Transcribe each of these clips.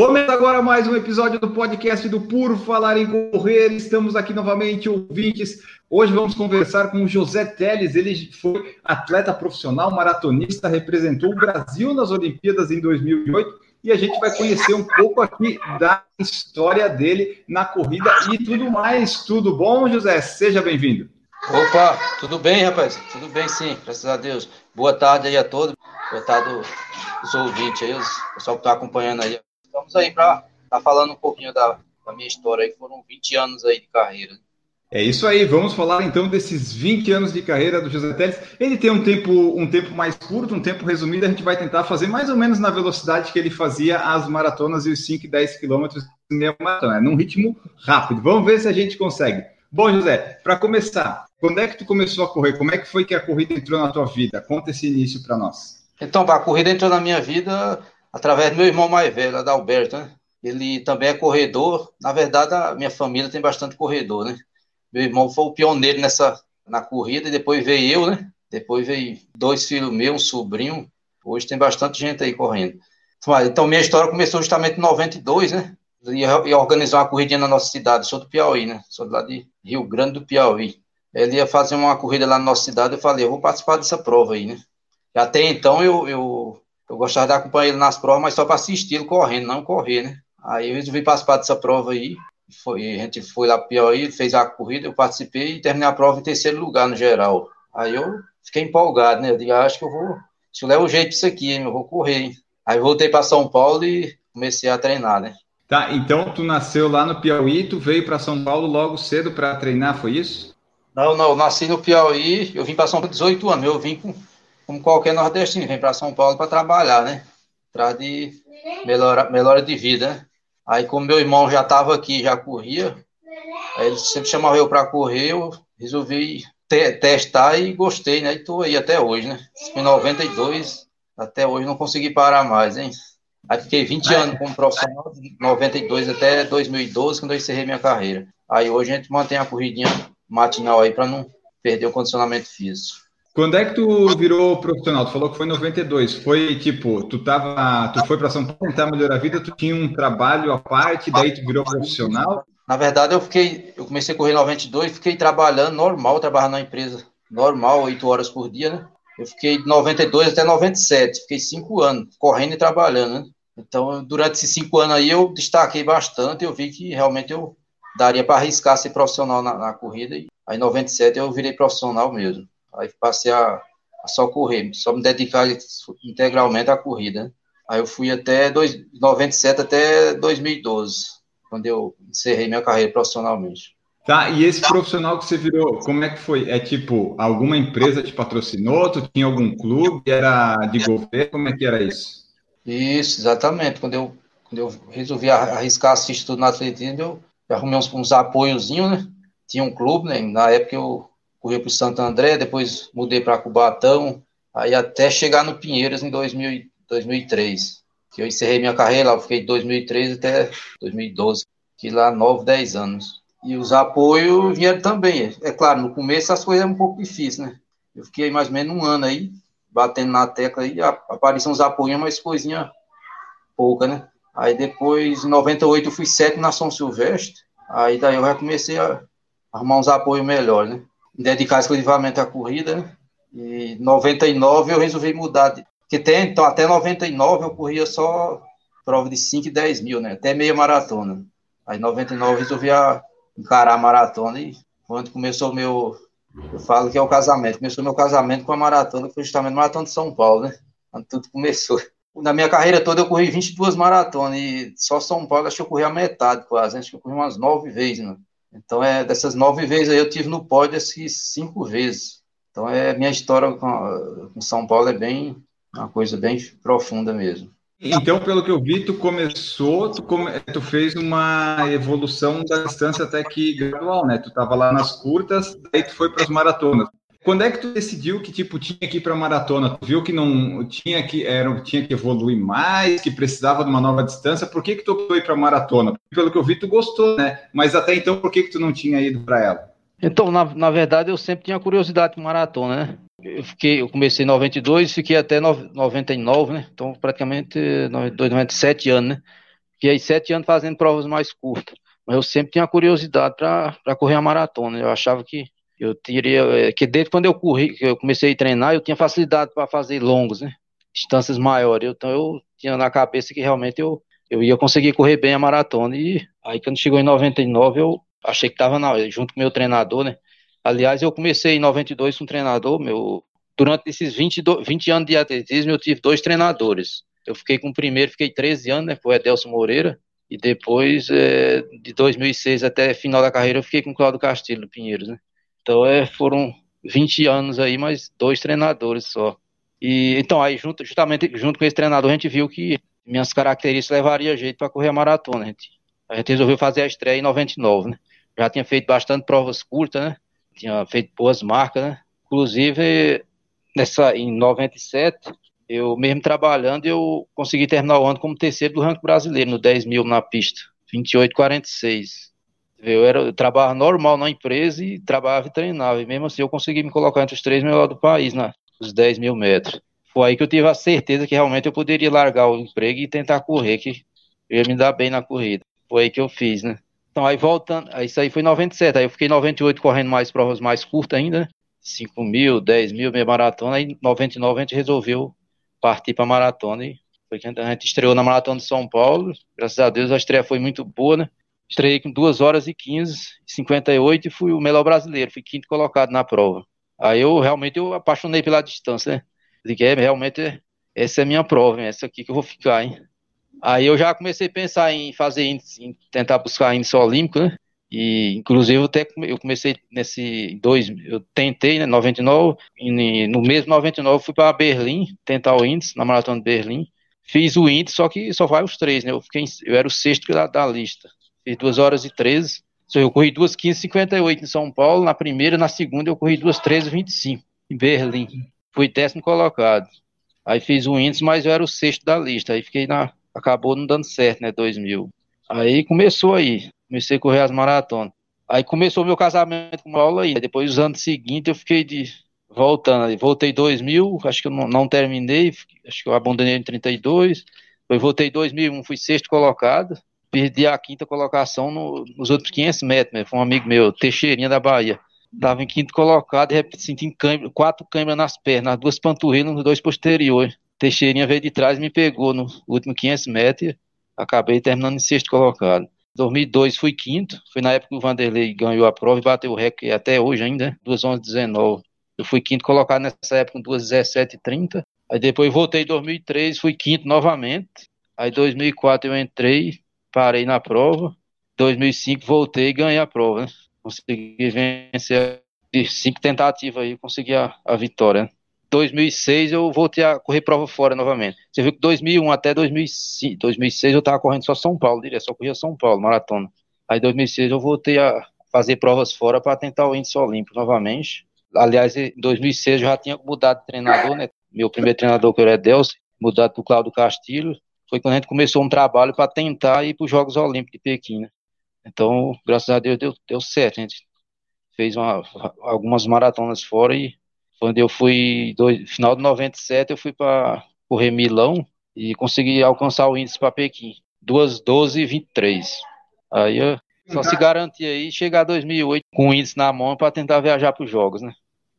Começa agora mais um episódio do podcast do Por Falar em Correr. Estamos aqui novamente, ouvintes. Hoje vamos conversar com o José Teles. Ele foi atleta profissional, maratonista, representou o Brasil nas Olimpíadas em 2008 e a gente vai conhecer um pouco aqui da história dele na corrida e tudo mais. Tudo bom, José? Seja bem-vindo. Opa, tudo bem, rapaz? Tudo bem, sim, graças a Deus. Boa tarde aí a todos. Boa tarde os ouvintes aí, o pessoal que está acompanhando aí. Estamos aí para estar tá falando um pouquinho da, da, minha história aí, foram 20 anos aí de carreira. É isso aí, vamos falar então desses 20 anos de carreira do José Teles. Ele tem um tempo, um tempo mais curto, um tempo resumido, a gente vai tentar fazer mais ou menos na velocidade que ele fazia as maratonas e os 5 e 10 quilômetros de meia maratona, num ritmo rápido. Vamos ver se a gente consegue. Bom, José, para começar, quando é que tu começou a correr? Como é que foi que a corrida entrou na tua vida? Conta esse início para nós. Então, a corrida entrou na minha vida através do meu irmão mais velho, Adalberto, né? Ele também é corredor. Na verdade, a minha família tem bastante corredor, né? Meu irmão foi o pioneiro nessa na corrida e depois veio eu, né? Depois veio dois filhos meus, um sobrinho. Hoje tem bastante gente aí correndo. Então, minha história começou justamente em 92, né? Ia, organizar uma corridinha na nossa cidade. Sou do Piauí, né? Sou lá de Rio Grande do Piauí. Ele ia fazer uma corrida lá na nossa cidade. Eu falei, eu vou participar dessa prova aí, né? Até então eu, eu eu gostava de acompanhar ele nas provas, mas só para assistir ele correndo, não correr, né? Aí eu resolvi participar dessa prova aí. Foi, a gente foi lá para Piauí, fez a corrida, eu participei e terminei a prova em terceiro lugar no geral. Aí eu fiquei empolgado, né? Eu digo, ah, acho que eu vou. Se eu levo o jeito disso aqui, hein? eu vou correr. Hein? Aí voltei para São Paulo e comecei a treinar, né? Tá, então tu nasceu lá no Piauí, tu veio para São Paulo logo cedo para treinar, foi isso? Não, não, eu nasci no Piauí, eu vim para São Paulo com 18 anos, eu vim com como qualquer nordestino, vem para São Paulo para trabalhar, né? Para de melhora, melhora de vida, né? Aí, como meu irmão já estava aqui, já corria, aí ele sempre chamava eu para correr, eu resolvi te testar e gostei, né? E tô aí até hoje, né? Em 92, até hoje não consegui parar mais, hein? Aí fiquei 20 anos como profissional, de 92 até 2012, quando eu encerrei minha carreira. Aí hoje a gente mantém a corridinha matinal aí para não perder o condicionamento físico. Quando é que tu virou profissional? Tu falou que foi em 92. Foi tipo, tu tava, tu foi para São Paulo tentar melhorar a vida, tu tinha um trabalho à parte, daí tu virou profissional? Na verdade, eu fiquei, eu comecei a correr em 92, fiquei trabalhando normal, trabalhando na empresa normal, oito horas por dia, né? Eu fiquei de 92 até 97, fiquei cinco anos correndo e trabalhando, né? Então, durante esses cinco anos aí, eu destaquei bastante, eu vi que realmente eu daria para arriscar ser profissional na, na corrida. E aí, em 97, eu virei profissional mesmo. Aí passei a, a só correr, só me dedicar integralmente à corrida. Aí eu fui até dois, 97 até 2012, quando eu encerrei minha carreira profissionalmente. Tá, e esse profissional que você virou, como é que foi? É tipo, alguma empresa te patrocinou? Tu tinha algum clube? Era de governo? Como é que era isso? Isso, exatamente. Quando eu, quando eu resolvi arriscar assistir tudo na atletismo, eu arrumei uns, uns apoiozinhos, né? Tinha um clube, né? Na época eu corri para o Santo André, depois mudei para Cubatão, aí até chegar no Pinheiros em 2000, 2003, que eu encerrei minha carreira lá, eu fiquei de 2003 até 2012, que lá 9, 10 anos. E os apoios vieram também. É claro, no começo as coisas eram um pouco difíceis, né? Eu fiquei mais ou menos um ano aí, batendo na tecla aí, apareciam uns apoios, mas coisinha pouca, né? Aí depois, em 98, eu fui sétimo na São Silvestre, aí daí eu já comecei a arrumar uns apoios melhores, né? Dedicar exclusivamente à corrida, né? E 99 eu resolvi mudar, de, porque tem, então até 99 eu corria só prova de 5 e 10 mil, né? Até meia maratona. Aí 99 eu resolvi encarar a maratona e quando começou o meu, eu falo que é o casamento, começou meu casamento com a maratona, que foi justamente a maratona de São Paulo, né? Quando tudo começou. Na minha carreira toda eu corri 22 maratonas e só São Paulo acho que eu corri a metade quase, acho que eu corri umas nove vezes, né? Então, é, dessas nove vezes aí, eu tive no pódio essas cinco vezes. Então, é, minha história com, com São Paulo é bem, uma coisa bem profunda mesmo. Então, pelo que eu vi, tu começou, tu, come, tu fez uma evolução da distância até que gradual, né? Tu estava lá nas curtas, daí tu foi para as maratonas. Quando é que tu decidiu que tipo tinha que ir para maratona? Tu viu que não tinha que era tinha que evoluir mais, que precisava de uma nova distância? Por que que tu optou ir para maratona? Pelo que eu vi, tu gostou, né? Mas até então, por que que tu não tinha ido para ela? Então, na, na verdade, eu sempre tinha curiosidade de maratona, né? Eu, fiquei, eu comecei em 92, fiquei até no, 99, né? Então, praticamente 92, 97 anos, né? Fiquei sete anos fazendo provas mais curtas. Mas eu sempre tinha curiosidade para correr a maratona. Eu achava que eu teria. É, que desde quando eu corri, que eu comecei a treinar, eu tinha facilidade para fazer longos, né? Distâncias maiores. Então eu tinha na cabeça que realmente eu, eu ia conseguir correr bem a maratona. E aí, quando chegou em 99, eu achei que estava junto com meu treinador, né? Aliás, eu comecei em 92 com um treinador, meu. Durante esses 20, 20 anos de atletismo, eu tive dois treinadores. Eu fiquei com o primeiro, fiquei 13 anos, né? Foi Edelson Moreira. E depois, é, de 2006 até final da carreira, eu fiquei com o Claudio Castilho, Pinheiros, né? Então, é, foram 20 anos aí, mas dois treinadores só. E então, aí, junto, justamente junto com esse treinador, a gente viu que minhas características levaria jeito para correr a maratona. A gente, a gente resolveu fazer a estreia em 99, né? Já tinha feito bastante provas curtas, né? tinha feito boas marcas, né? Inclusive, nessa, em 97, eu mesmo trabalhando, eu consegui terminar o ano como terceiro do ranking brasileiro, no 10 mil na pista, 28,46. Eu, era, eu trabalhava normal na empresa e trabalhava e treinava, e mesmo assim eu consegui me colocar entre os três melhores do país, né? Os 10 mil metros. Foi aí que eu tive a certeza que realmente eu poderia largar o emprego e tentar correr, que eu ia me dar bem na corrida. Foi aí que eu fiz, né? Então, aí voltando, isso aí foi em 97, aí eu fiquei em 98 correndo mais provas mais curtas ainda, né? 5 mil, 10 mil, meia maratona, aí em 99 a gente resolveu partir para maratona e foi que a gente estreou na Maratona de São Paulo, graças a Deus a estreia foi muito boa, né? Estreiei com 2 horas e 15, 58 e fui o melhor brasileiro, fui quinto colocado na prova. Aí eu realmente eu apaixonei pela distância, né? Disse, é, realmente essa é a minha prova, essa aqui que eu vou ficar, hein? Aí eu já comecei a pensar em fazer índice, em tentar buscar índice olímpico, né? E inclusive até eu comecei nesse dois, eu tentei, né, 99, e no mesmo 99 eu fui para Berlim tentar o índice na maratona de Berlim. Fiz o índice, só que só vai os três, né? Eu fiquei, eu era o sexto da, da lista. Fiz 2 horas e 13. Eu corri 2 15 58 em São Paulo, na primeira, na segunda eu corri 2 13 25 em Berlim. Fui décimo colocado. Aí fiz o índice, mas eu era o sexto da lista. Aí fiquei na acabou não dando certo, né, 2000. Aí começou aí, comecei a correr as maratonas. Aí começou meu casamento com Paula aí. Depois, os anos seguintes, eu fiquei de voltando. Voltei 2000, acho que eu não, não terminei, acho que eu abandonei em 32. Depois voltei em 2001, fui sexto colocado. Perdi a quinta colocação no, nos outros 500 metros. Né? Foi um amigo meu, Teixeirinha da Bahia. Estava em quinto colocado e senti quatro câimbras nas pernas, duas panturrilhas nos dois posteriores. Teixeirinha veio de trás e me pegou no último 500 metros. Acabei terminando em sexto colocado. 2002 fui quinto, foi na época que o Vanderlei ganhou a prova e bateu o recorde até hoje ainda, 2:11:19. Eu fui quinto colocado nessa época com 2:17:30. Aí depois voltei em 2003, fui quinto novamente. Aí 2004 eu entrei, parei na prova. 2005 voltei e ganhei a prova. Né? Consegui vencer de cinco tentativas aí, consegui a, a vitória. Né? 2006 eu voltei a correr prova fora novamente. Você viu que 2001 até 2006, 2006 eu tava correndo só São Paulo, direto, só corria São Paulo, maratona. Aí 2006 eu voltei a fazer provas fora para tentar o índice olímpico novamente. Aliás, em 2006 eu já tinha mudado de treinador, né? Meu primeiro treinador que era Edelson, mudado para o Cláudio Castilho. Foi quando a gente começou um trabalho para tentar ir para os Jogos Olímpicos de Pequim, né? Então, graças a Deus deu, deu certo. A gente fez uma, algumas maratonas fora e quando eu fui, no final de 97, eu fui para correr Milão e consegui alcançar o índice para Pequim. 2,12 e 23. Aí eu só se garantir aí chegar a 2008 com o índice na mão para tentar viajar para os jogos, né?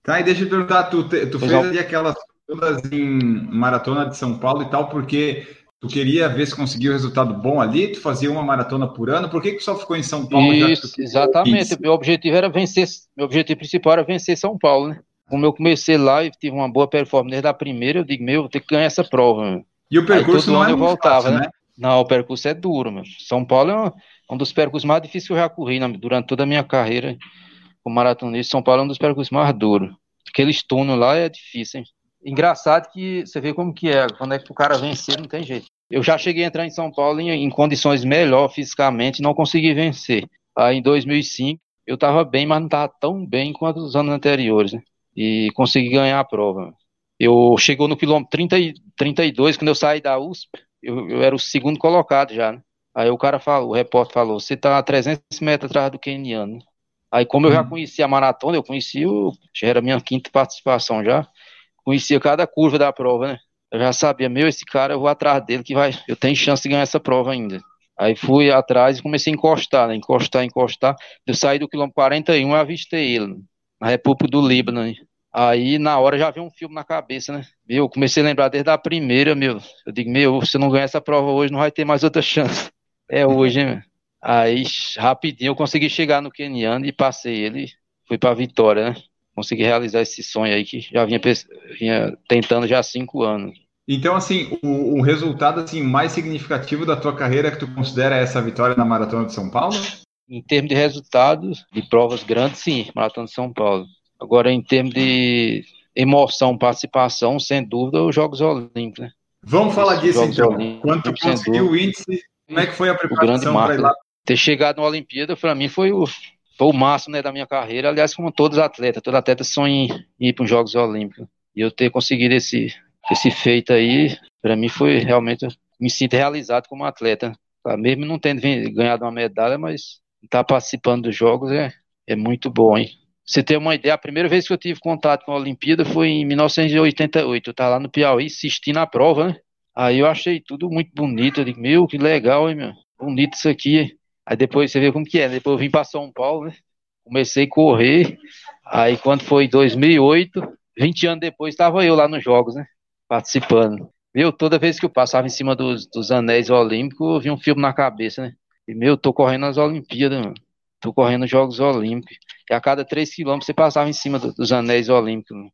Tá, e deixa eu perguntar, tu, tu fez ali aquelas todas em maratona de São Paulo e tal, porque tu queria ver se conseguia um resultado bom ali, tu fazia uma maratona por ano, por que, que só ficou em São Paulo? Isso, exatamente, meu objetivo era vencer, meu objetivo principal era vencer São Paulo, né? como eu comecei lá e tive uma boa performance desde a primeira, eu digo, meu, vou ter que ganhar essa prova. Meu. E o percurso não é eu voltava, fácil, né? né? Não, o percurso é duro, meu. São Paulo é um, dos percursos mais difíceis que eu já corri né, durante toda a minha carreira como maratonista. São Paulo é um dos percursos mais duros. Aqueles túneis lá é difícil, hein? Engraçado que você vê como que é, quando é que o cara vencer, não tem jeito. Eu já cheguei a entrar em São Paulo em, em condições melhor fisicamente, não consegui vencer. Aí em 2005 eu tava bem, mas não tava tão bem quanto os anos anteriores, né? e consegui ganhar a prova. Eu chegou no quilômetro 30 e, 32, quando eu saí da USP, eu, eu era o segundo colocado já, né? Aí o cara falou, o repórter falou, você tá a 300 metros atrás do keniano. Aí como eu já uhum. conhecia a maratona, eu conhecia, o, já era minha quinta participação já, conhecia cada curva da prova, né? Eu já sabia, meu, esse cara, eu vou atrás dele que vai, eu tenho chance de ganhar essa prova ainda. Aí fui atrás e comecei a encostar, né? Encostar, encostar. Eu saí do quilômetro 41 e avistei ele, na República do Líbano. Né? Aí na hora já veio um filme na cabeça, né? Meu, comecei a lembrar desde a primeira, meu. Eu digo, meu, se não ganhar essa prova hoje, não vai ter mais outra chance. É hoje, meu? Aí, rapidinho, eu consegui chegar no Keniano e passei ele, fui pra vitória, né? Consegui realizar esse sonho aí que já vinha, vinha tentando já há cinco anos. Então, assim, o, o, resultado assim, mais significativo da tua carreira que tu considera essa vitória na Maratona de São Paulo? Em termos de resultados, de provas grandes, sim, Maratona de São Paulo. Agora, em termos de emoção, participação, sem dúvida, os Jogos Olímpicos, né? Vamos falar disso então. Olímpicos, Quando tu conseguiu o índice, como é que foi a preparação para ir lá? Ter chegado na Olimpíada, para mim, foi o, foi o máximo né, da minha carreira. Aliás, como todos os atletas, todo atleta sonha em ir para os Jogos Olímpicos. E eu ter conseguido esse, esse feito aí, para mim, foi realmente. Me sinto realizado como atleta. Tá? Mesmo não tendo ganhado uma medalha, mas estar tá participando dos Jogos é, é muito bom, hein? Você ter uma ideia, a primeira vez que eu tive contato com a Olimpíada foi em 1988. Eu estava lá no Piauí assistindo a prova, né? Aí eu achei tudo muito bonito. Eu digo, meu, que legal, hein, meu? Bonito isso aqui. Aí depois você vê como que é. Depois eu vim para São Paulo, né? Comecei a correr. Aí quando foi 2008, 20 anos depois, estava eu lá nos Jogos, né? Participando. Meu, toda vez que eu passava em cima dos, dos anéis olímpicos, eu vi um filme na cabeça, né? E, meu, tô correndo nas Olimpíadas, mano. Tô correndo nos Jogos Olímpicos. E a cada 3 quilômetros você passava em cima do, dos anéis olímpicos. Mano.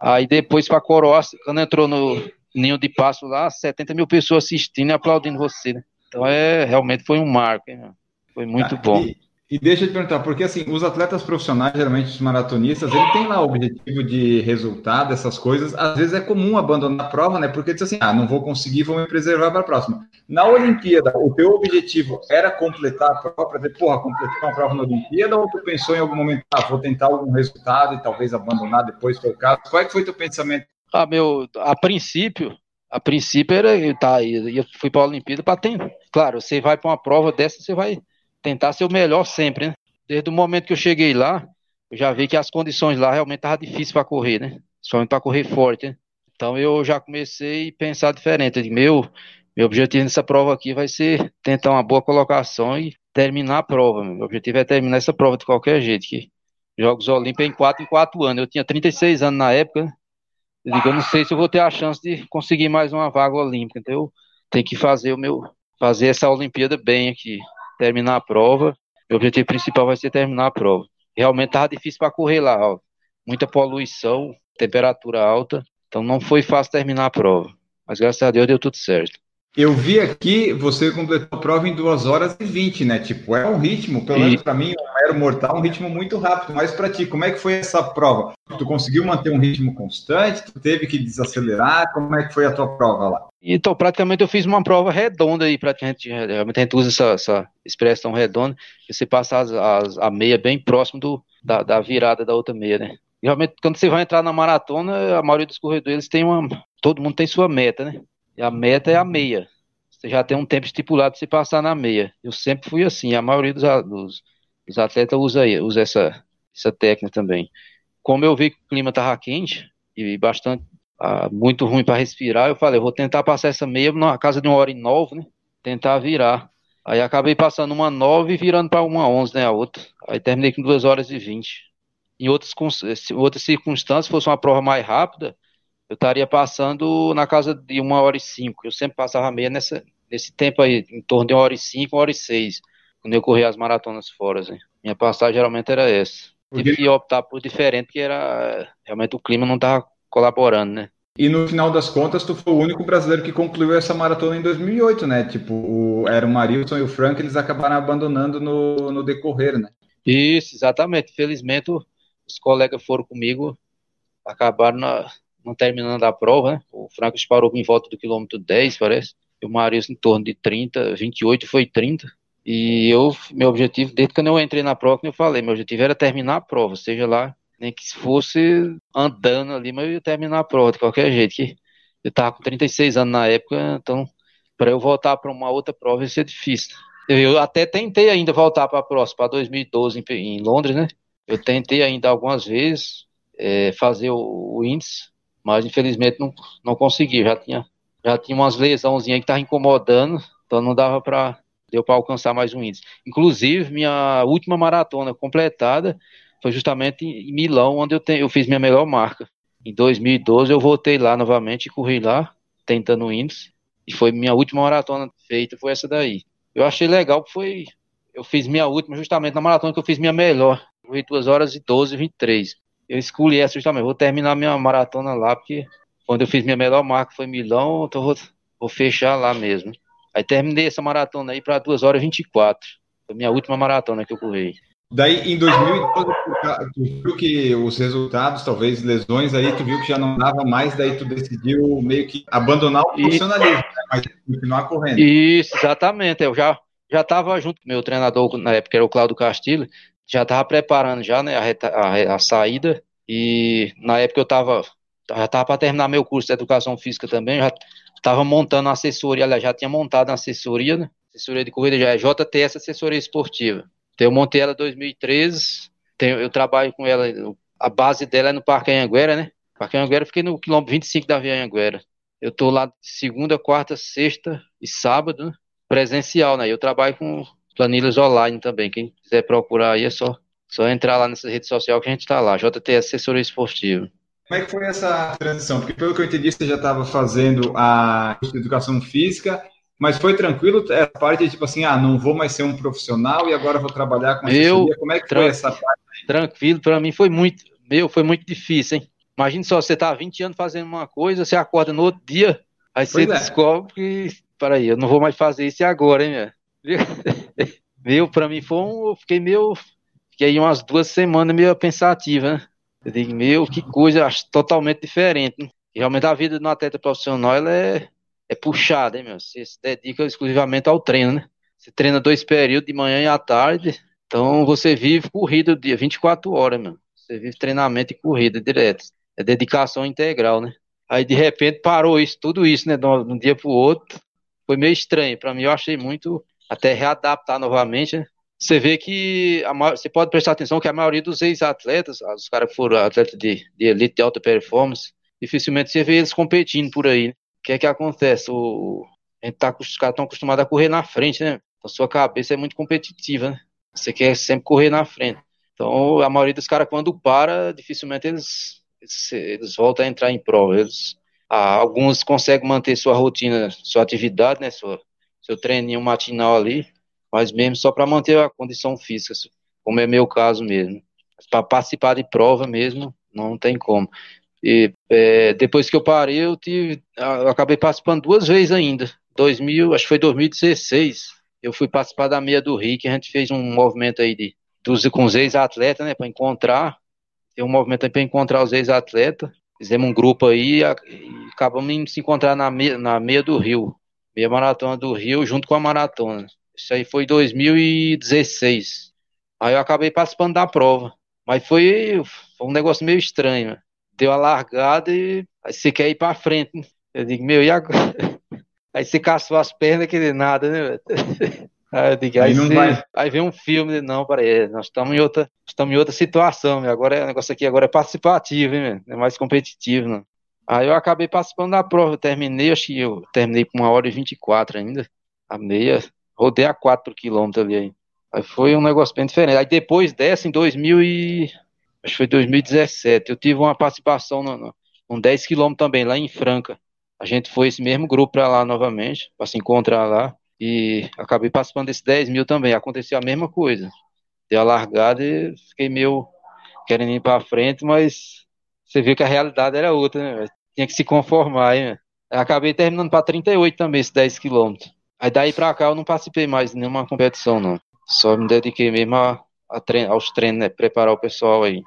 Aí depois para Coroa, quando entrou no Ninho de Passo lá, 70 mil pessoas assistindo e aplaudindo você, né? Então é, realmente foi um marco, hein, mano? Foi muito ah, bom. E, e, deixa eu te perguntar, porque assim, os atletas profissionais, geralmente os maratonistas, ele tem lá o objetivo de resultado, essas coisas. Às vezes é comum abandonar a prova, né? Porque diz assim, ah, não vou conseguir, vou me preservar para a próxima. Na Olimpíada, o teu objetivo era completar a prova, para dizer, porra, completar uma prova na Olimpíada, ou tu pensou em algum momento, ah, vou tentar algum resultado e talvez abandonar depois, foi o caso? Qual é que foi teu pensamento? Ah, meu, a princípio, a princípio era, tá, eu fui para a Olimpíada para ter, claro, você vai para uma prova dessa, você vai tentar ser o melhor sempre, né? Desde o momento que eu cheguei lá, eu já vi que as condições lá realmente estavam difíceis para correr, né? Principalmente para correr forte, né? Então eu já comecei a pensar diferente. Eu meu, meu objetivo nessa prova aqui vai ser tentar uma boa colocação e terminar a prova. Meu objetivo é terminar essa prova de qualquer jeito. Que Jogos Olímpicos em 4 em 4 anos. Eu tinha 36 anos na época. Né? Eu digo, eu não sei se eu vou ter a chance de conseguir mais uma vaga olímpica. Então eu tenho que fazer o meu fazer essa Olimpíada bem aqui terminar a prova. Meu objetivo principal vai ser terminar a prova. Realmente estava difícil para correr lá, ó. muita poluição, temperatura alta, então não foi fácil terminar a prova. Mas graças a Deus deu tudo certo. Eu vi aqui, você completou a prova em 2 horas e 20, né? Tipo, é um ritmo, pelo menos para mim, um mero mortal, um ritmo muito rápido. Mas para ti, como é que foi essa prova? Tu conseguiu manter um ritmo constante? Tu teve que desacelerar? Como é que foi a tua prova lá? Então, praticamente eu fiz uma prova redonda aí, praticamente, realmente a gente usa essa, essa expressão redonda, que você passa as, as, a meia bem próximo do, da, da virada da outra meia, né? realmente, quando você vai entrar na maratona, a maioria dos corredores tem uma. Todo mundo tem sua meta, né? E a meta é a meia. Você já tem um tempo estipulado você passar na meia. Eu sempre fui assim, a maioria dos, dos, dos atletas usa, usa essa, essa técnica também. Como eu vi que o clima estava quente e bastante ah, muito ruim para respirar, eu falei, eu vou tentar passar essa meia na casa de uma hora e nove, né? Tentar virar. Aí acabei passando uma nove e virando para uma onze, né? A outra. Aí terminei com duas horas e vinte. Em outras, em outras circunstâncias, se fosse uma prova mais rápida, eu estaria passando na casa de uma hora e cinco. Eu sempre passava meia nessa, nesse tempo aí, em torno de uma hora e cinco, uma hora e seis, quando eu corria as maratonas fora. Assim. Minha passagem geralmente era essa. Tive que optar por diferente, porque era realmente o clima não estava colaborando, né? E no final das contas, tu foi o único brasileiro que concluiu essa maratona em 2008, né? Tipo, o, era o Marilson e o Frank, eles acabaram abandonando no, no decorrer, né? Isso, exatamente. Felizmente, os colegas foram comigo, acabaram na, não terminando a prova, né? O Franco parou em volta do quilômetro 10, parece. E o Marius em torno de 30, 28 foi 30. E eu, meu objetivo, desde quando eu entrei na prova, como eu falei, meu objetivo era terminar a prova, seja lá Nem que fosse andando ali, mas eu ia terminar a prova de qualquer jeito. Que eu tava com 36 anos na época, então para eu voltar para uma outra prova ia ser difícil. Eu até tentei ainda voltar para a próxima, para 2012 em, em, Londres, né? Eu tentei ainda algumas vezes é, fazer o, o, índice, mas infelizmente não, não consegui. Já tinha, já tinha umas lesãozinhas que estavam incomodando, então não dava para deu para alcançar mais um índice. Inclusive, minha última maratona completada foi justamente em Milão, onde eu, tenho, eu fiz minha melhor marca. Em 2012 eu voltei lá novamente e corri lá, tentando o índice. E foi minha última maratona feita, foi essa daí. Eu achei legal, foi. Eu fiz minha última justamente na maratona que eu fiz minha melhor. Corri 2 horas e 12, 23. Eu escolhi essa justamente. Vou terminar minha maratona lá, porque quando eu fiz minha melhor marca foi Milão, então vou, vou fechar lá mesmo. Aí terminei essa maratona aí para 2 horas e 24. Foi minha última maratona que eu corri. Daí, em 2012, tu viu que os resultados, talvez lesões aí, tu viu que já não dava mais, daí tu decidiu meio que abandonar o profissionalismo, né? mas continuar correndo. Isso, exatamente. Eu já já estava junto com meu treinador na época, era o Claudio Castilho, já estava preparando já né, a, a, a, saída, e na época eu estava já estava para terminar meu curso de educação física também, já estava montando a assessoria, aliás, já tinha montado a assessoria, né? Assessoria de corrida já é JTS Assessoria Esportiva. Então eu montei ela em 2013, tenho, eu trabalho com ela, a base dela é no Parque Anhanguera, né? Parque Anhanguera, fiquei no quilômetro 25 da Via Anhanguera. Eu tô lá segunda, quarta, sexta e sábado, né? presencial, né? Eu trabalho com planilhas online também. Quem quiser procurar aí é só, só entrar lá nessa rede social que a gente tá lá, JTS Assessoria Esportiva. Como é que foi essa transição? Porque pelo que eu entendi, você já estava fazendo a educação física mas foi tranquilo essa parte de tipo assim, ah, não vou mais ser um profissional e agora vou trabalhar com assessoria. Como é que foi essa parte? Aí? Tranquilo, para mim foi muito, meu, foi muito difícil, hein? Imagina só, você tá 20 anos fazendo uma coisa, você acorda no outro dia, aí pois você é. descobre que, peraí, eu não vou mais fazer isso agora, hein, meu? meu, para mim foi um, eu fiquei meio, fiquei umas duas semanas meio pensativa, né? Eu digo, meu, que coisa, totalmente diferente. Né? Realmente a vida um atleta profissional, ela é é puxado, hein, meu? Você se dedica exclusivamente ao treino, né? Você treina dois períodos, de manhã e à tarde, então você vive corrida o dia, 24 horas, meu. Você vive treinamento e corrida direto. É dedicação integral, né? Aí de repente parou isso, tudo isso, né? De um dia pro outro. Foi meio estranho. Para mim, eu achei muito até readaptar novamente, né? Você vê que a, você pode prestar atenção que a maioria dos ex-atletas, os caras que foram atletas de, de elite de alta performance, dificilmente você vê eles competindo por aí. Né? o que é que acontece? O, a gente tá, os caras estão acostumados a correr na frente, né? Então sua cabeça é muito competitiva, né? Você quer sempre correr na frente. Então a maioria dos caras, quando para, dificilmente eles, eles, eles voltam a entrar em prova. Eles, ah, alguns conseguem manter sua rotina, sua atividade, né? Sua, seu treininho matinal ali, mas mesmo só para manter a condição física, como é meu caso mesmo. Para participar de prova mesmo, não tem como. E é, depois que eu parei, eu, tive, eu acabei participando duas vezes ainda. 2000, acho que foi 2016. Eu fui participar da meia do Rio, que a gente fez um movimento aí de, dos, com os ex-atletas, né, para encontrar. Tem um movimento aí para encontrar os ex-atletas. Fizemos um grupo aí e, acabamos de se encontrar na meia, na meia do Rio. Meia maratona do Rio junto com a maratona. Isso aí foi 2016. Aí eu acabei participando da prova. Mas foi, foi um negócio meio estranho deu a largada e aí você quer ir para frente. Né? Eu digo, meu, e agora? Aí você caçou as pernas que nada, né? Aí eu digo, aí, aí, você, aí vem um filme, não, peraí, nós estamos em outra, estamos em outra situação, agora é, o negócio aqui agora é participativo, hein, não é mais competitivo, não. Aí eu acabei participando da prova, eu terminei, acho que eu terminei com uma hora e 24 ainda, a meia, rodei a 4 quilômetros ali aí. Aí foi um negócio bem diferente. Aí depois dessa, em 2000 e acho que foi 2017, eu tive uma participação no, no, um 10 quilômetros também, lá em Franca. A gente foi esse mesmo grupo para lá novamente, para se encontrar lá, e acabei participando desse 10 mil também. Aconteceu a mesma coisa. Deu a largada e fiquei meio querendo ir para frente, mas você viu que a realidade era outra, né? Tinha que se conformar, hein? Acabei terminando para 38 também, esses 10 quilômetros. Aí daí para cá eu não participei mais de nenhuma competição, não. Só me dediquei mesmo a treino, aos treinos, né? Preparar o pessoal aí.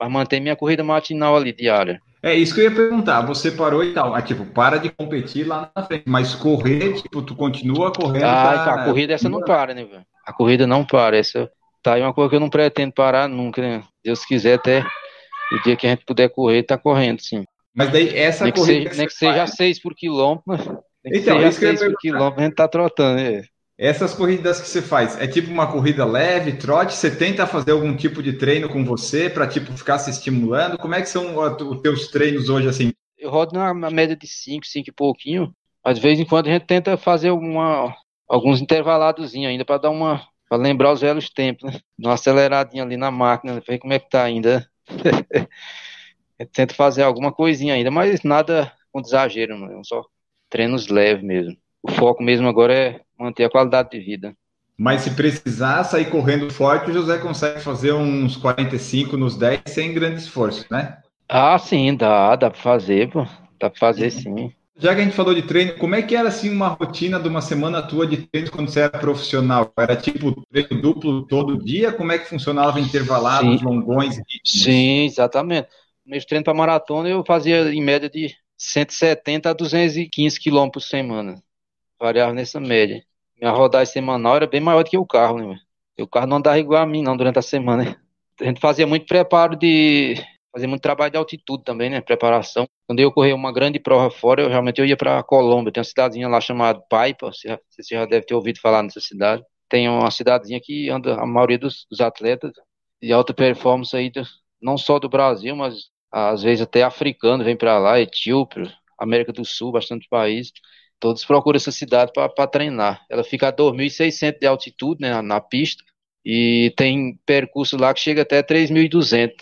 Mas manter minha corrida matinal ali, diária. É isso que eu ia perguntar. Você parou e tal. Ah, tipo, para de competir lá na frente. Mas correr, tipo, tu continua correndo. Ah, pra... tá. A corrida essa não para, né, velho? A corrida não para. Essa tá aí uma coisa que eu não pretendo parar nunca, né? Deus quiser até O dia que a gente puder correr, tá correndo, sim. Mas daí essa nem corrida. Que seja, nem que seja 6 por quilômetro, então, que seja 6 por quilômetro, a gente tá trotando. É. Essas corridas que você faz, é tipo uma corrida leve, trote? Você tenta fazer algum tipo de treino com você para tipo ficar se estimulando? Como é que são os teus treinos hoje assim? Eu rodo na média de 5, 5 e pouquinho. Mas de vez em quando a gente tenta fazer uma, alguns intervalados ainda para dar uma para lembrar os velhos tempos, né? Dar uma aceleradinha ali na máquina, ver como é que tá ainda. tento fazer alguma coisinha ainda, mas nada com exagero, não. só treinos leves mesmo. O foco mesmo agora é manter a qualidade de vida. Mas se precisar sair correndo forte, o José consegue fazer uns 45 nos 10 sem grande esforço, né? Ah, sim, dá, dá para fazer, pô. Dá para fazer sim. Já que a gente falou de treino, como é que era assim uma rotina de uma semana tua de treino quando você era profissional? Era tipo treino duplo todo dia? Como é que funcionava intervalados, sim. longões? Sim, exatamente. Meus treinos para maratona eu fazia em média de 170 a 215 km por semana. Variava nessa média. Minha rodagem semanal era bem maior do que o carro, né? O carro não andava igual a mim, não, durante a semana. Né? A gente fazia muito preparo de. Fazia muito trabalho de altitude também, né? Preparação. Quando eu corria uma grande prova fora, eu realmente eu ia para Colômbia. Tem uma cidadezinha lá chamada Paipa. Você, você já deve ter ouvido falar nessa cidade. Tem uma cidadezinha que anda a maioria dos, dos atletas de alta performance aí, não só do Brasil, mas às vezes até africano vem para lá, etíope, América do Sul, bastante países. Todos procuram essa cidade para treinar. Ela fica a 2.600 de altitude né, na pista e tem percurso lá que chega até 3.200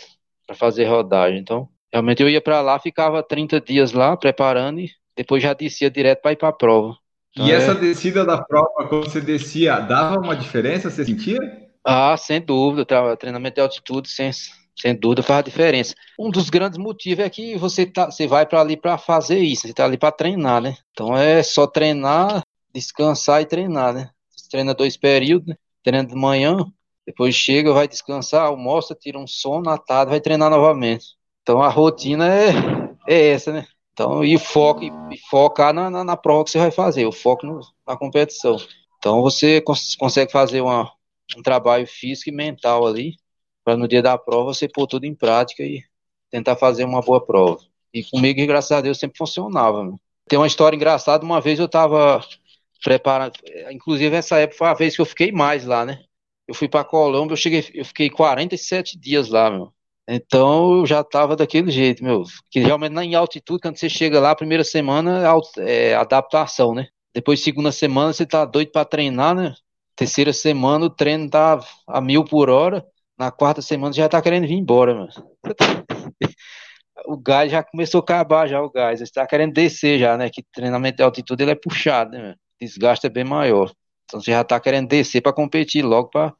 para fazer rodagem. Então, realmente eu ia para lá, ficava 30 dias lá preparando e depois já descia direto para ir para a prova. Então, e é... essa descida da prova, quando você descia, dava uma diferença? Você sentia? Ah, sem dúvida. Treinamento de altitude, sem, sem dúvida faz a diferença. Um dos grandes motivos é que você, tá, você vai para ali para fazer isso, você está ali para treinar, né? Então é só treinar, descansar e treinar, né? Você treina dois períodos, né? treina de manhã, depois chega, vai descansar, almoça, tira um sono, à tarde vai treinar novamente. Então a rotina é, é essa, né? Então, e foco, e focar na, na, na, prova que você vai fazer, o foco no, na competição. Então você cons consegue fazer uma, um trabalho físico e mental ali, para no dia da prova você pôr tudo em prática e tentar fazer uma boa prova. E comigo, graças a Deus, sempre funcionava. Né? Tem uma história engraçada, uma vez eu estava preparando, inclusive essa época foi a vez que eu fiquei mais lá, né? Eu fui para Colômbia, eu cheguei, eu fiquei 47 dias lá, meu. Então eu já estava daquele jeito, meu. Que realmente em altitude, quando você chega lá, primeira semana é adaptação, né? Depois, segunda semana, você tá doido para treinar, né? Terceira semana, o treino tá a mil por hora. Na quarta semana já tá querendo vir embora, mano. o gás já começou a acabar já o gás. Você tá querendo descer já, né? Que treinamento de altitude ele é puxado, né? Desgaste é bem maior. Então você já tá querendo descer para competir logo para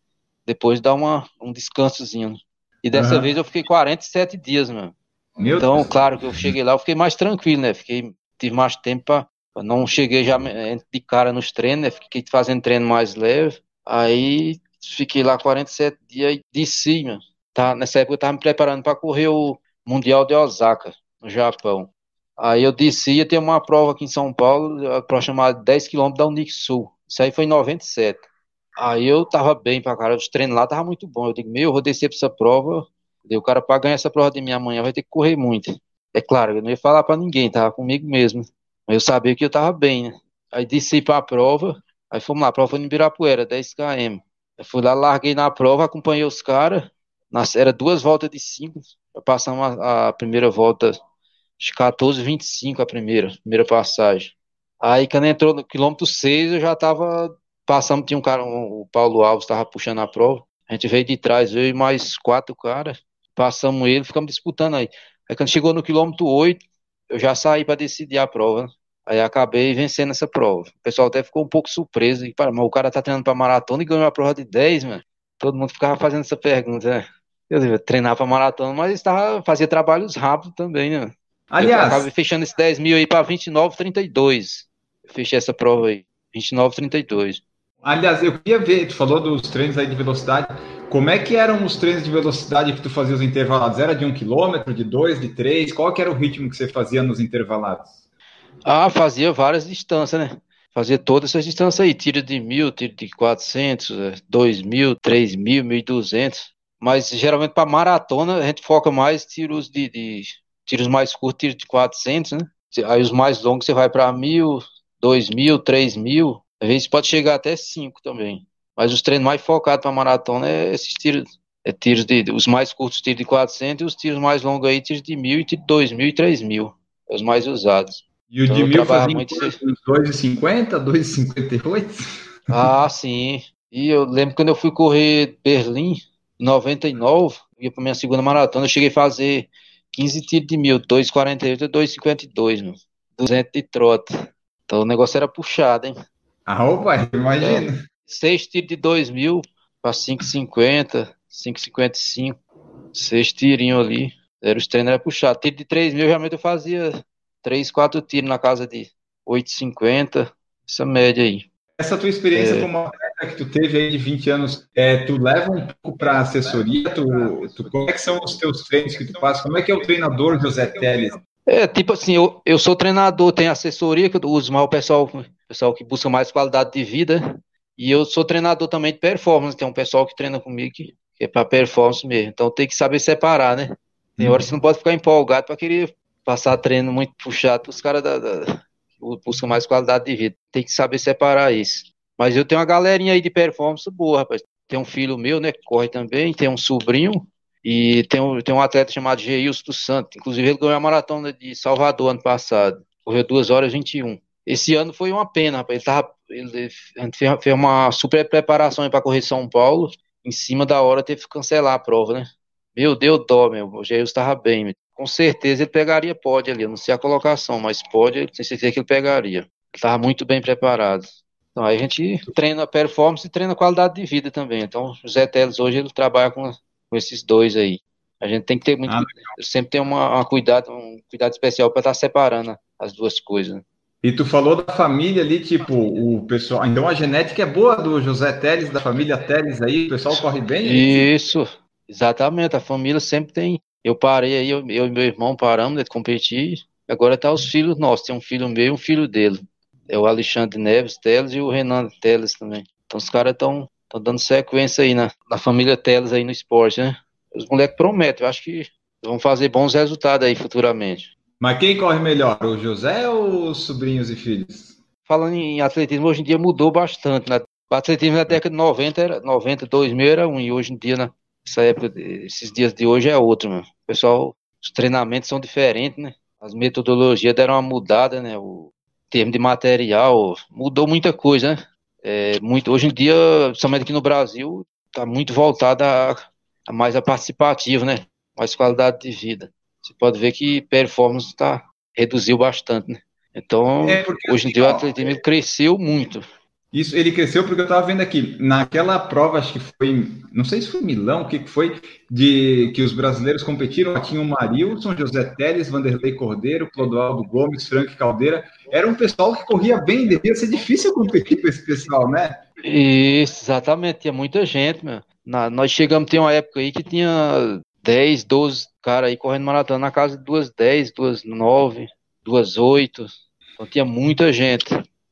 depois dar uma, um descansozinho. E dessa uhum. vez eu fiquei 47 dias, mano. Meu então, Deus. claro que eu cheguei lá, eu fiquei mais tranquilo, né? Fiquei, tive mais tempo para não cheguei já de cara nos treinos, né? Fiquei fazendo treino mais leve. Aí Fiquei lá 47 dias e desci. Tá, nessa época eu tava me preparando para correr o Mundial de Osaka, no Japão. Aí eu desci, ia ter uma prova aqui em São Paulo, a prova chamada 10 km da Unixul. Isso aí foi em 97. Aí eu tava bem pra cara, os treinos lá tava muito bom. Eu digo, meu, eu vou descer pra essa prova. O cara, pra ganhar essa prova de minha manhã, vai ter que correr muito. É claro, eu não ia falar pra ninguém, tava comigo mesmo. Mas eu sabia que eu tava bem, né? Aí desci pra prova, aí fomos lá, a prova foi em Ibirapuera, 10 km. Eu fui lá, larguei na prova, acompanhei os caras. Era duas voltas de cinco. Passamos a, a primeira volta de 14, 25 a primeira, primeira passagem. Aí quando entrou no quilômetro 6, eu já tava passando, tinha um cara, um, o Paulo Alves tava puxando a prova. A gente veio de trás, e mais quatro caras. Passamos ele, ficamos disputando aí. Aí quando chegou no quilômetro 8, eu já saí para decidir a prova. Né? Aí acabei vencendo essa prova. O pessoal até ficou um pouco surpreso. E, mas o cara tá treinando pra maratona e ganhou a prova de 10, mano. Todo mundo ficava fazendo essa pergunta, né? Eu ia treinar pra maratona, mas estava, fazia trabalhos rápidos também, né? Aliás. Eu acabei fechando esse 10 mil aí pra 29,32. Eu fechei essa prova aí. 29,32. Aliás, eu queria ver, tu falou dos treinos aí de velocidade. Como é que eram os treinos de velocidade que tu fazia os intervalados? Era de um quilômetro, de dois, de três? Qual que era o ritmo que você fazia nos intervalados? Ah, fazia várias distâncias, né? Fazia todas essas distâncias aí, tiro de mil, tiro de 400, é, dois mil, três mil, mil e duzentos. Mas geralmente para maratona a gente foca mais tiros de, de tiros mais curtos, tiros de 400, né? Aí os mais longos você vai para mil, dois mil, três mil, às vezes pode chegar até cinco também. Mas os treinos mais focados para maratona é esses tiros, é tiros de, os mais curtos, tiros de 400 e os tiros mais longos aí, tiros de mil, e de dois mil e três mil, é os mais usados. E o então, de mil fazia muito... 2,50, 2,58? Ah, sim. E eu lembro quando eu fui correr Berlim, 99, ia para minha segunda maratona, eu cheguei a fazer 15 tiros de mil, 2,48 e 2,52, mano. 200 de trota. Então o negócio era puxado, hein? Ah, opa, imagina. É, 6 tiros de 2 mil para 5,50, 5,55. 6 tirinhos ali. Era, os treinos eram puxados. Tiro de 3 mil, realmente eu fazia 3, 4 tiros na casa de 8,50. Essa média aí. Essa tua experiência é. como atleta que tu teve aí de 20 anos, é, tu leva um pouco para assessoria? Tu, tu, como é que são os teus treinos que tu faz? Como é que é o treinador José Teles? É, tipo assim, eu, eu sou treinador, tenho assessoria que eu uso mais o pessoal, pessoal que busca mais qualidade de vida, e eu sou treinador também de performance, tem um pessoal que treina comigo que, que é para performance mesmo, então tem que saber separar, né? Tem hora que você não pode ficar empolgado para querer passar treino muito puxado os caras da, da busca mais qualidade de vida. Tem que saber separar isso. Mas eu tenho uma galerinha aí de performance boa, rapaz. Tem um filho meu, né, que corre também, tem um sobrinho, e tem um, tem um atleta chamado Geilson dos Santos. Inclusive, ele ganhou a maratona de Salvador ano passado. Correu 2 horas e 21. Esse ano foi uma pena, rapaz. Ele tava, ele, fez uma super preparação para correr São Paulo. Em cima da hora teve que cancelar a prova, né? Meu Deus, dó, meu. O Geilson estava bem. Com certeza ele pegaria pódio ali. Eu não sei a colocação, mas pódio, tenho certeza que ele pegaria. Ele estava muito bem preparado. Então aí a gente treina performance e treina qualidade de vida também. Então o Zé Teles hoje ele trabalha com, com esses dois aí. A gente tem que ter muito, ah, sempre ter uma, uma, cuidado, um cuidado especial para estar tá separando as duas coisas. Né? E tu falou da família ali, tipo, o pessoal. Então a genética é boa do José Teles, da família Teles aí, o pessoal corre bem? Isso, exatamente. A família sempre tem. Eu parei aí, eu, eu e meu irmão paramos de competir. Agora tá os filhos nossos, tem um filho meu e um filho dele é o Alexandre Neves Teles e o Renan Teles também. Então os caras estão dando sequência aí na, na família Teles aí no esporte, né? Os moleques prometem, eu acho que vão fazer bons resultados aí futuramente. Mas quem corre melhor, o José ou os sobrinhos e filhos? Falando em atletismo, hoje em dia mudou bastante. Né? O atletismo na década de 90, era, 90 2000 era um, e hoje em dia, nessa época, esses dias de hoje é outro. O pessoal, os treinamentos são diferentes, né? As metodologias deram uma mudada, né? O, termos de material, mudou muita coisa, né? É, muito, hoje em dia, somente aqui no Brasil, está muito voltada a, a, mais a participativo, né? Mais qualidade de vida. Você pode ver que performance tá, reduziu bastante, né? Então, é hoje em dia o assim, atletismo cresceu muito. Isso, ele cresceu porque eu estava vendo aqui, naquela prova, acho que foi, não sei se foi Milão, o que, foi, de que os brasileiros competiram, tinha o Marilson, José Teles, Vanderlei Cordeiro, Clodoaldo Gomes, Frank Caldeira, era um pessoal que corria bem, devia ser difícil competir com esse pessoal, né? Isso, exatamente, tinha muita gente, meu. Na, nós chegamos, tem uma época aí que tinha 10, 12 caras aí correndo maratona na casa de duas 10, duas 9, duas 8, então tinha muita gente.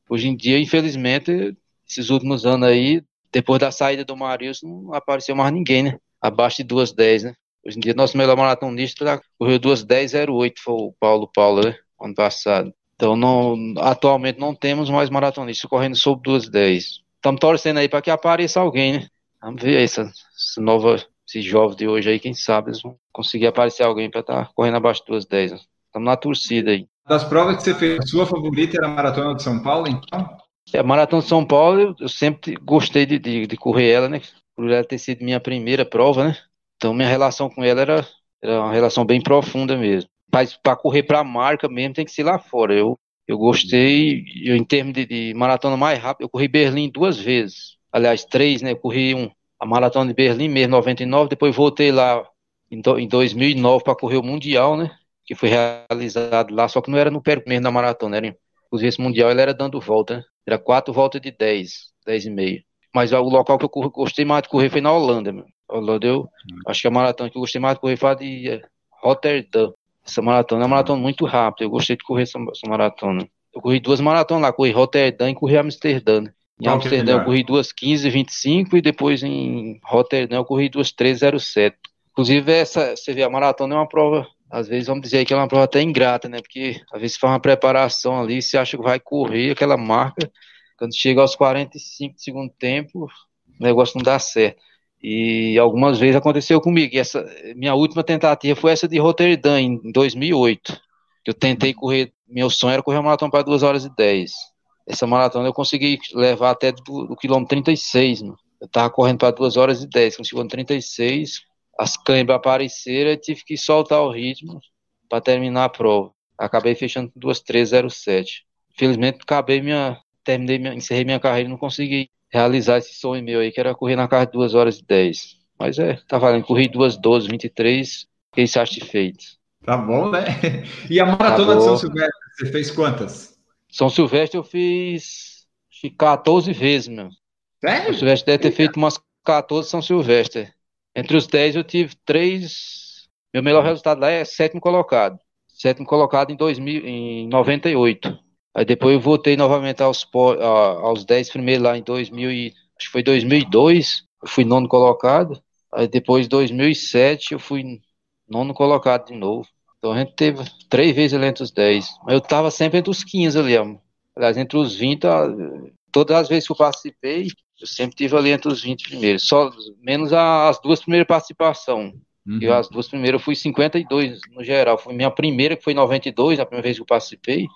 Hoje em dia, infelizmente, esses últimos anos aí, depois da saída do Marius, não apareceu mais ninguém, né? Abaixo de 2,10, né? Hoje em dia, nosso melhor maratonista correu 2,10,08, foi o Paulo Paulo, né? Ano passado. Então, não, atualmente não temos mais maratonistas correndo sobre 2,10. Estamos torcendo aí para que apareça alguém, né? Vamos ver essa, essa nova, esses jovens de hoje aí, quem sabe eles vão conseguir aparecer alguém para estar tá correndo abaixo de 2,10. Né? Estamos na torcida aí. Das provas que você fez, a sua favorita era a Maratona de São Paulo, então? É, a Maratona de São Paulo, eu sempre gostei de, de, de, correr ela, né? Por ela ter sido minha primeira prova, né? Então minha relação com ela era, era uma relação bem profunda mesmo. Mas para correr para a marca mesmo tem que ser lá fora. Eu, eu gostei, eu, em termos de, de maratona mais rápida, eu corri Berlim duas vezes. Aliás, três, né? Eu corri um, a maratona de Berlim mesmo, 99, depois voltei lá em, do, em 2009 para correr o Mundial, né? Que foi realizado lá, só que não era no percurso da maratona, era, inclusive esse mundial ele era dando volta, né? era quatro voltas de 10, 10 e meio. Mas o local que eu gostei mais de correr foi na Holanda, meu. Holanda eu hum. acho que a maratona que eu gostei mais de correr foi a de eh, Rotterdam. Essa maratona é uma maratona muito rápida, eu gostei de correr essa, essa maratona. Eu corri duas maratonas lá, corri Rotterdam e corri Amsterdã. Né? Em Qual é Amsterdã eu corri 2:15 25 e depois em Rotterdam eu corri 2:307. Inclusive essa, você vê a maratona é uma prova, às vezes vamos dizer que é uma prova até ingrata, né? Porque às vezes faz uma preparação ali, você acha que vai correr aquela marca, quando chega aos 45 do segundo tempo, o negócio não dá certo. E algumas vezes aconteceu comigo. E essa minha última tentativa foi essa de Rotterdam em 2008. Eu tentei correr, meu sonho era correr uma maratona para 2 horas e 10. Essa maratona eu consegui levar até do, do quilômetro 36, mano. Eu tava correndo para 2 horas e 10, quando chegou no 36, as câimbras apareceram e tive que soltar o ritmo para terminar a prova. Acabei fechando com 2:3:07. Infelizmente, acabei minha terminei minha, encerrei minha carreira e não consegui realizar esse sonho meu aí, que era correr na casa de 2 horas e 10. Mas é, tá valendo, corri 2 12 23, fiquei satisfeito. Tá bom, né? E a maratona tá de São Silvestre, você fez quantas? São Silvestre eu fiz 14 vezes, meu. Sério? São Silvestre deve ter feito umas 14 São Silvestre. Entre os 10 eu tive 3. Meu melhor resultado lá é sétimo colocado. Sétimo colocado em, 2000, em 98. Aí depois eu voltei novamente aos, aos 10 primeiros lá em 2000 e, acho que foi 2002. Eu fui nono colocado. Aí depois 2007 eu fui nono colocado de novo. Então a gente teve três vezes ali entre os 10. Mas eu tava sempre entre os 15 ali, ó. Aliás, entre os 20, todas as vezes que eu participei, eu sempre tive ali entre os 20 primeiros. Só menos as duas primeiras participações. Uhum. Eu, as duas primeiras eu fui 52 no geral. Foi minha primeira, que foi 92, a primeira vez que eu participei.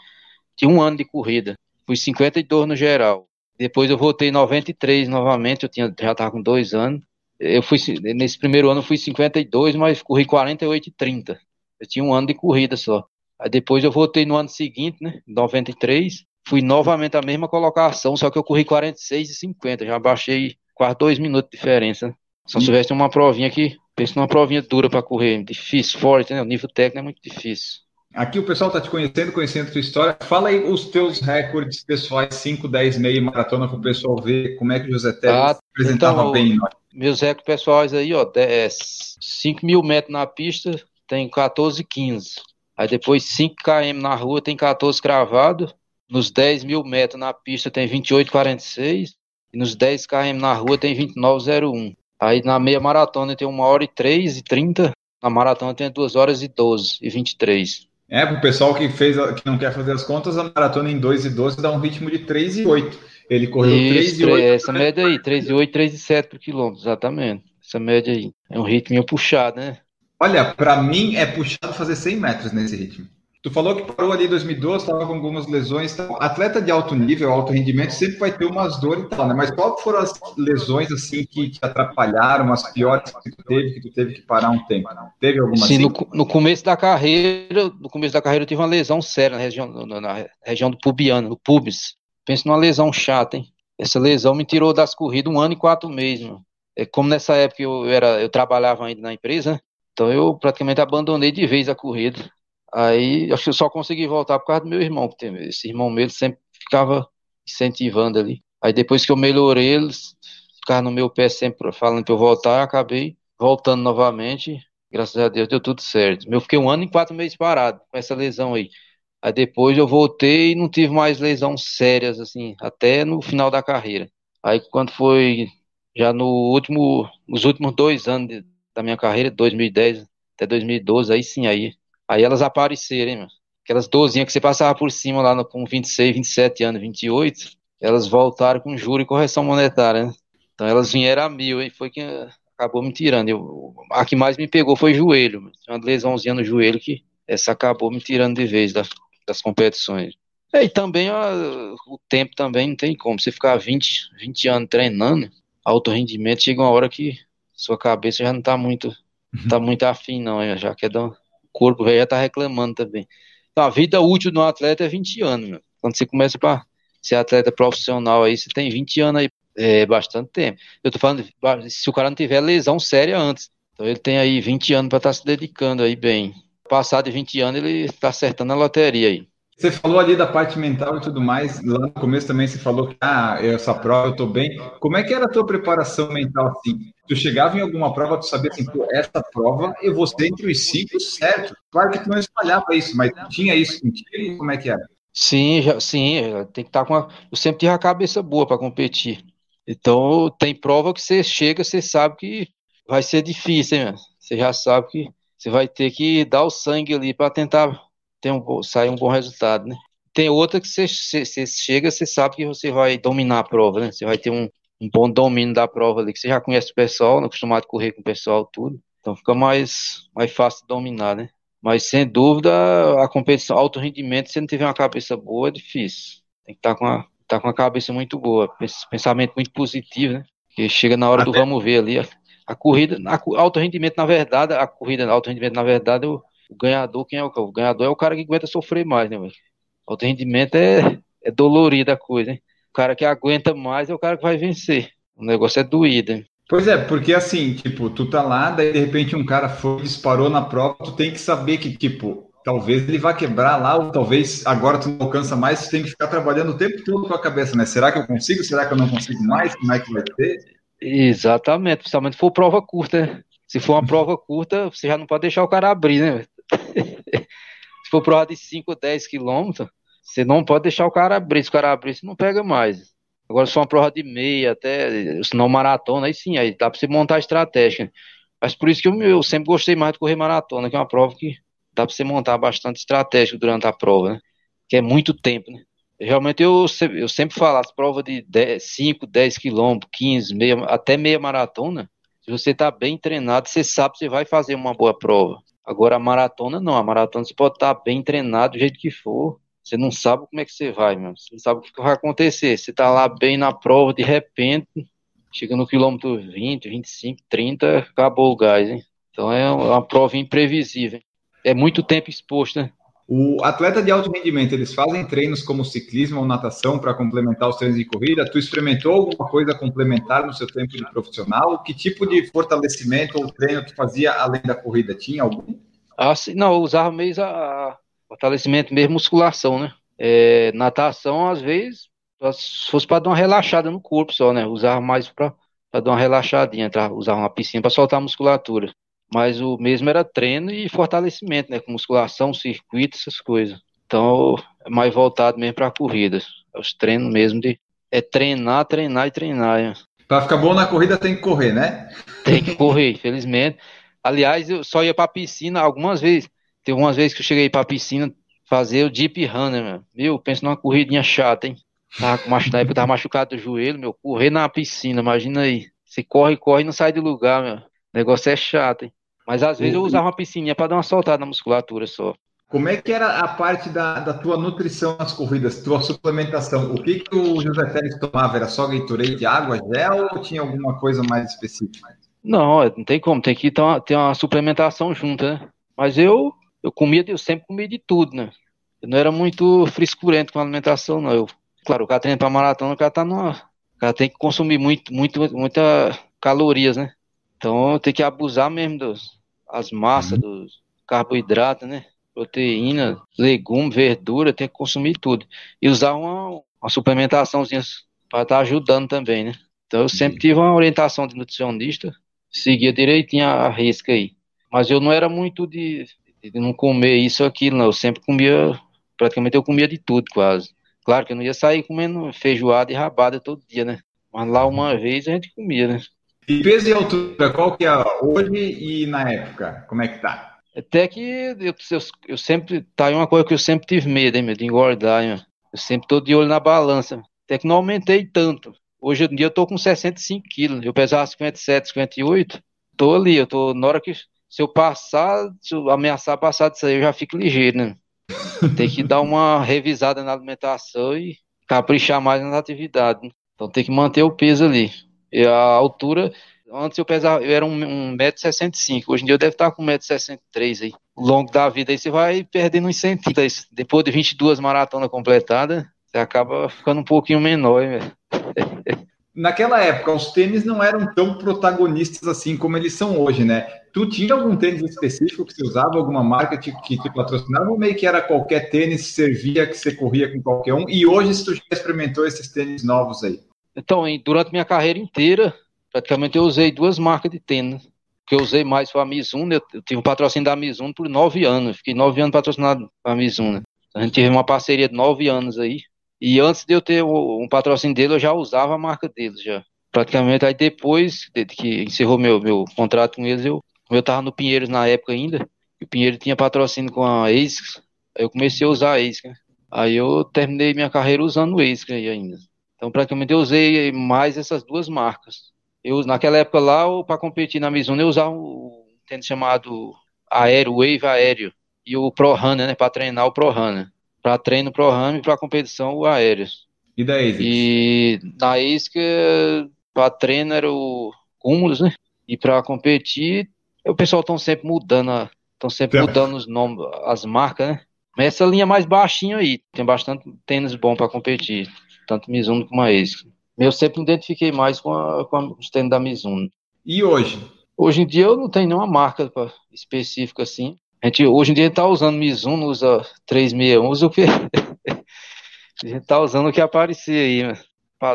Tinha um ano de corrida. Fui 52 no geral. Depois eu voltei 93 novamente, eu tinha, já estava com dois anos. Eu fui, nesse primeiro ano eu fui 52, mas corri 48 e 30. Eu tinha um ano de corrida só. Aí depois eu voltei no ano seguinte, né? 93. Fui novamente a mesma colocação, só que eu corri 46 e 50. Já baixei quase dois minutos de diferença. Só se tivesse uma provinha aqui, penso numa provinha dura para correr, difícil, forte, né? O nível técnico é muito difícil. Aqui o pessoal está te conhecendo, conhecendo a tua história. Fala aí os teus recordes pessoais, 5, 10, meio maratona, para o pessoal ver como é que o José Teles ah, apresentava então, bem. Meus recordes pessoais aí, ó, 5 mil metros na pista, tem 14, 15. Aí depois 5 km na rua tem 14 cravado. Nos 10 mil metros na pista tem 28, 46. E nos 10 km na rua tem 29,01. Aí na meia maratona tem 1 hora e 3 e 30. Na maratona tem 2 horas e 12 e 23. É, para o pessoal que, fez, que não quer fazer as contas, a maratona em 2 e 12 dá um ritmo de 3 e 8. Ele correu Isso, 3 e 8. Essa média aí, 3 e 8, 3 e 7 por quilômetro, exatamente. Essa média aí. É um ritmo puxado, né? Olha, para mim é puxado fazer 100 metros nesse ritmo. Tu falou que parou ali em 2012, estava com algumas lesões. Tal. Atleta de alto nível, alto rendimento, sempre vai ter umas dores e tal, né? Mas qual foram as lesões assim que te atrapalharam, as piores que tu teve, que tu teve que parar um tempo? Não? Teve alguma Sim, assim? no, no, começo da carreira, no começo da carreira eu tive uma lesão séria na região, na, na região do pubiano, no pubis. Penso numa lesão chata, hein? Essa lesão me tirou das corridas um ano e quatro meses, mano. É como nessa época eu era, eu trabalhava ainda na empresa, então eu praticamente abandonei de vez a corrida. Aí acho que eu só consegui voltar por causa do meu irmão, esse irmão meu sempre ficava incentivando ali. Aí depois que eu melhorei, eles ficavam no meu pé sempre falando para eu voltar, acabei voltando novamente. Graças a Deus deu tudo certo. Eu fiquei um ano e quatro meses parado com essa lesão aí. Aí depois eu voltei e não tive mais lesões sérias, assim, até no final da carreira. Aí quando foi já no último, nos últimos dois anos de, da minha carreira, 2010 até 2012, aí sim, aí, aí elas apareceram, hein, Aquelas dozinhas que você passava por cima lá no, com 26, 27 anos, 28, elas voltaram com juro e correção monetária, né? Então elas vieram a mil e foi que acabou me tirando. Eu, a que mais me pegou foi joelho, uma lesãozinha no joelho que essa acabou me tirando de vez das, das competições. É, e também ó, o tempo também não tem como. Você ficar 20, 20 anos treinando, alto rendimento, chega uma hora que sua cabeça já não tá muito, uhum. tá muito afim, não, já quer dar. Corpo já tá reclamando também. Então, a vida útil do atleta é 20 anos, meu. Quando você começa para ser atleta profissional aí, você tem 20 anos aí, é bastante tempo. Eu tô falando, se o cara não tiver lesão séria antes, então ele tem aí 20 anos para estar tá se dedicando aí bem. Passado de 20 anos, ele está acertando a loteria aí. Você falou ali da parte mental e tudo mais. Lá no começo também você falou que, ah, essa prova eu tô bem. Como é que era a tua preparação mental assim? Tu chegava em alguma prova, tu sabia assim, pô, essa prova eu vou ser entre os cinco certo. Claro que tu não espalhava isso, mas tinha isso contigo? Como é que era? Sim, já, sim, tem que estar tá com a, eu sempre tive a cabeça boa para competir. Então, tem prova que você chega, você sabe que vai ser difícil, hein, Você já sabe que você vai ter que dar o sangue ali para tentar ter um, sair um bom resultado, né? Tem outra que você, você, você, chega, você sabe que você vai dominar a prova, né? Você vai ter um, um bom domínio da prova ali, que você já conhece o pessoal, né? acostumado a correr com o pessoal, tudo. Então fica mais, mais fácil de dominar, né? Mas sem dúvida, a competição, alto rendimento, se não tiver uma cabeça boa, é difícil. Tem que estar tá com a, tá com a cabeça muito boa, pensamento muito positivo, né? Que chega na hora Até... do vamos ver ali. A, a corrida, a, alto rendimento, na verdade, a corrida alto rendimento, na verdade, o, o ganhador, quem é o, o ganhador é o cara que aguenta sofrer mais, né, velho? Alto rendimento é, é dolorido a coisa, hein? O cara que aguenta mais é o cara que vai vencer. O negócio é doído, hein? Pois é, porque assim, tipo, tu tá lá, daí de repente um cara foi, disparou na prova, tu tem que saber que, tipo, talvez ele vá quebrar lá, ou talvez agora tu não alcança mais, tu tem que ficar trabalhando o tempo todo com a cabeça, né? Será que eu consigo? Será que eu não consigo mais? Como é que vai ser? Exatamente, principalmente se for prova curta. Né? Se for uma prova curta, você já não pode deixar o cara abrir, né? se for prova de 5, 10 quilômetros, você não pode deixar o cara abrir. Se o cara abrir, você não pega mais. Agora, for uma prova de meia, até, se não maratona, aí sim, aí dá pra você montar estratégia. Mas por isso que eu, eu sempre gostei mais de correr maratona, que é uma prova que dá pra você montar bastante estratégia durante a prova, né? Que é muito tempo, né? Realmente eu, eu sempre falo, as provas de 10, 5, 10 quilômetros, 15, meia, até meia maratona, se você está bem treinado, você sabe que você vai fazer uma boa prova. Agora a maratona não, a maratona você pode estar tá bem treinado do jeito que for, você não sabe como é que você vai, meu. Você não sabe o que vai acontecer. Você está lá bem na prova, de repente, chega no quilômetro 20, 25, 30, acabou o gás, hein? Então é uma prova imprevisível. É muito tempo exposto, né? O atleta de alto rendimento, eles fazem treinos como ciclismo ou natação para complementar os treinos de corrida? Tu experimentou alguma coisa complementar no seu tempo de profissional? Que tipo de fortalecimento ou treino tu fazia além da corrida? Tinha algum? Ah, sim, não, eu usava mesmo a fortalecimento mesmo musculação, né? É, natação, às vezes, se fosse para dar uma relaxada no corpo só, né? Usava mais para dar uma relaxadinha, tá? usar uma piscina para soltar a musculatura. Mas o mesmo era treino e fortalecimento, né? Com musculação, circuito, essas coisas. Então, é mais voltado mesmo para corridas. É os treinos mesmo de. É treinar, treinar e treinar. Né? Para ficar bom na corrida tem que correr, né? Tem que correr, infelizmente. Aliás, eu só ia para piscina algumas vezes. Tem umas vezes que eu cheguei para piscina fazer o deep runner, meu. Viu? Pensa numa corridinha chata, hein? Tava, na época tava machucado do joelho, meu. Correr na piscina, imagina aí. Você corre, corre e não sai do lugar, meu. O negócio é chato, hein? Mas às vezes eu usava uma piscininha para dar uma soltada na musculatura só. Como é que era a parte da, da tua nutrição nas corridas, tua suplementação? O que, que o José Félix tomava? Era só Gatorade, água, gel ou tinha alguma coisa mais específica? Não, não tem como, tem que ter uma, ter uma suplementação junto, né? Mas eu, eu comia, eu sempre comia de tudo, né? Eu não era muito frescurento com a alimentação, não. Eu, claro, o cara treina para maratona, o cara tá numa, o cara tem que consumir muito, muito, muita calorias, né? Então tem que abusar mesmo das as massas, uhum. dos carboidratos, né? Proteína, legume, verdura, tem que consumir tudo. E usar uma, uma suplementaçãozinha para estar tá ajudando também, né? Então eu sempre tive uma orientação de nutricionista, seguia direitinho a risca aí. Mas eu não era muito de, de não comer isso aquilo, não. Eu sempre comia, praticamente eu comia de tudo quase. Claro que eu não ia sair comendo feijoada e rabada todo dia, né? Mas lá uma vez a gente comia, né? E peso e altura, qual que é hoje e na época? Como é que tá? Até que eu, eu, eu sempre. Tá aí uma coisa que eu sempre tive medo, hein, meu, de engordar, hein, Eu sempre tô de olho na balança. Até que não aumentei tanto. Hoje em dia eu tô com 65 quilos. Eu pesava 57, 58. Tô ali, eu tô. Na hora que. Se eu passar, se eu ameaçar passar disso aí, eu já fico ligeiro, né? Tem que dar uma revisada na alimentação e caprichar mais nas atividades. Né? Então tem que manter o peso ali. E a altura, antes eu pesava, eu era 1,65m, hoje em dia eu devo estar com 1,63m aí. Ao longo da vida aí você vai perdendo uns centímetros. Depois de 22 maratonas completadas, você acaba ficando um pouquinho menor, velho. Naquela época, os tênis não eram tão protagonistas assim como eles são hoje, né? Tu tinha algum tênis específico que você usava, alguma marca que te patrocinava, ou meio que era qualquer tênis servia, que você corria com qualquer um? E hoje, se tu já experimentou esses tênis novos aí? Então, durante minha carreira inteira, praticamente eu usei duas marcas de tênis. que eu usei mais foi a Mizuno. Eu, eu tive um patrocínio da Mizuno por nove anos. Fiquei nove anos patrocinado a Mizuno. A gente teve uma parceria de nove anos aí. E antes de eu ter um patrocínio dele, eu já usava a marca deles já. Praticamente aí depois de que encerrou meu, meu contrato com eles, eu, eu tava no Pinheiros na época ainda. E o Pinheiro tinha patrocínio com a ASICS. Aí eu comecei a usar a ASICS. Né? Aí eu terminei minha carreira usando o ASICS ainda. Então praticamente eu usei mais essas duas marcas. Eu, naquela época lá, para competir na Mizuno, eu usava um tênis chamado Aero, Wave Aéreo. E o Pro Runner, né? Para treinar o Pro Runner para treino pro ramo e para competição o aéreo. E da ASICS? E na ASICS, para treino era o Cúmulos, né? E para competir, o pessoal estão sempre mudando, estão sempre é. mudando os nomes, as marcas, né? Mas essa linha mais baixinha aí, tem bastante tênis bom para competir, tanto Mizuno como a ASICS. Eu sempre me identifiquei mais com, a, com os tênis da Mizuno. E hoje? Hoje em dia eu não tenho nenhuma marca pra, específica assim. A gente, hoje em dia a gente tá usando Mizuno, usa 361, usa o que. a gente tá usando o que aparecer aí, né?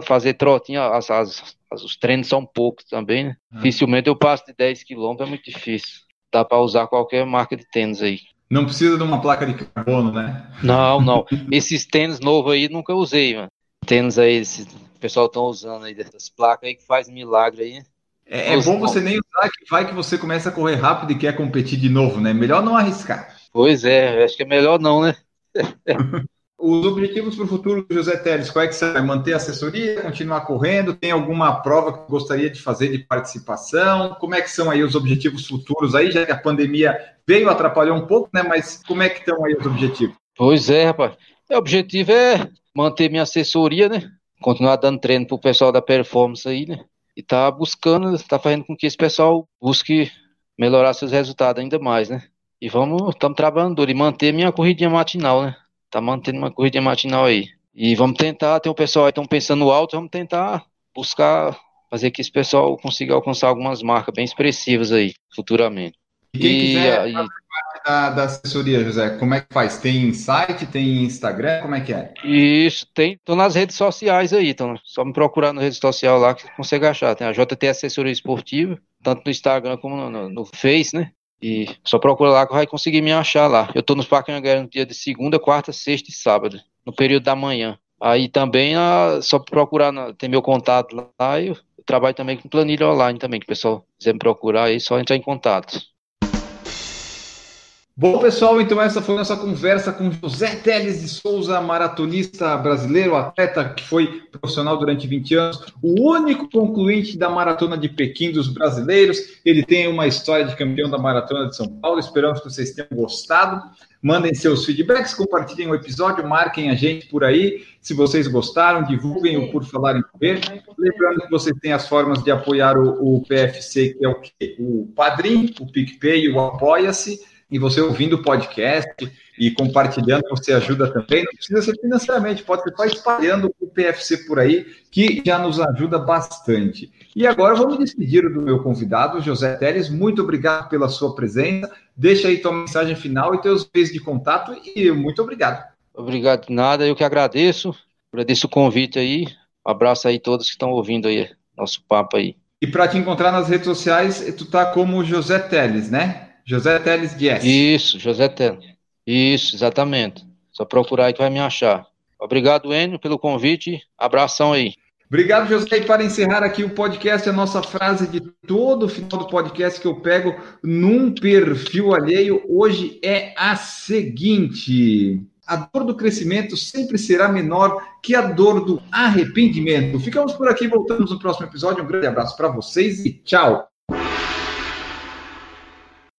Fazer trotinho, as, as, as, os treinos são poucos também, né? Ah. Dificilmente eu passo de 10 km, é muito difícil. Dá para usar qualquer marca de tênis aí. Não precisa de uma placa de carbono, né? Não, não. Esses tênis novos aí nunca usei, mano. Tênis aí, esse, o pessoal estão usando aí dessas placas aí que faz milagre aí. É, é bom você nem usar, que vai que você começa a correr rápido e quer competir de novo, né? Melhor não arriscar. Pois é, acho que é melhor não, né? Os objetivos para o futuro do José Teles, qual é que vai manter a assessoria, continuar correndo? Tem alguma prova que gostaria de fazer de participação? Como é que são aí os objetivos futuros aí, já que a pandemia veio atrapalhar um pouco, né? Mas como é que estão aí os objetivos? Pois é, rapaz. O objetivo é manter minha assessoria, né? Continuar dando treino para o pessoal da performance aí, né? e tá buscando, tá fazendo com que esse pessoal busque melhorar seus resultados ainda mais, né? E vamos, estamos trabalhando e manter minha corridinha matinal, né? Tá mantendo uma corridinha matinal aí. E vamos tentar, tem um pessoal aí estão pensando alto, vamos tentar buscar fazer que esse pessoal consiga alcançar algumas marcas bem expressivas aí, futuramente. E quem quiser e, fazer parte da, da, assessoria, José, como é que faz? Tem site, tem Instagram, como é que é? Isso, tem, Estou nas redes sociais aí, então só me procurar na rede social lá que consegue achar. Tem a JT Assessoria Esportiva, tanto no Instagram como no, no, no Face, né? E só procura lá que vai conseguir me achar lá. Eu estou nos Parques no dia de segunda, quarta, sexta e sábado, no período da manhã. Aí também, a, só procurar, tem meu contato lá eu trabalho também com planilha online também, que o pessoal quiser me procurar aí, só entrar em contato. Bom, pessoal, então essa foi nossa conversa com José Teles de Souza, maratonista brasileiro, atleta que foi profissional durante 20 anos, o único concluinte da maratona de Pequim dos brasileiros. Ele tem uma história de campeão da maratona de São Paulo. Esperamos que vocês tenham gostado. Mandem seus feedbacks, compartilhem o episódio, marquem a gente por aí. Se vocês gostaram, divulguem o Por Falar em Correr. Lembrando que vocês têm as formas de apoiar o, o PFC, que é o quê? O Padrim, o PicPay o Apoia-se e você ouvindo o podcast e compartilhando, você ajuda também. Não precisa ser financeiramente, pode ser só espalhando o PFC por aí, que já nos ajuda bastante. E agora vamos despedir do meu convidado, José Teres. Muito obrigado pela sua presença. Deixa aí tua mensagem final e teus meios de contato e muito obrigado. Obrigado, nada, eu que agradeço. Agradeço o convite aí. Um abraço aí a todos que estão ouvindo aí nosso papo aí. E para te encontrar nas redes sociais, tu tá como José Teles, né? José Teles Dias. Isso, José Teles. Isso, exatamente. Só procurar aí que vai me achar. Obrigado, Enio, pelo convite. Abração aí. Obrigado, José. E para encerrar aqui o podcast, a nossa frase de todo final do podcast que eu pego num perfil alheio hoje é a seguinte: a dor do crescimento sempre será menor que a dor do arrependimento. Ficamos por aqui, voltamos no próximo episódio. Um grande abraço para vocês e tchau.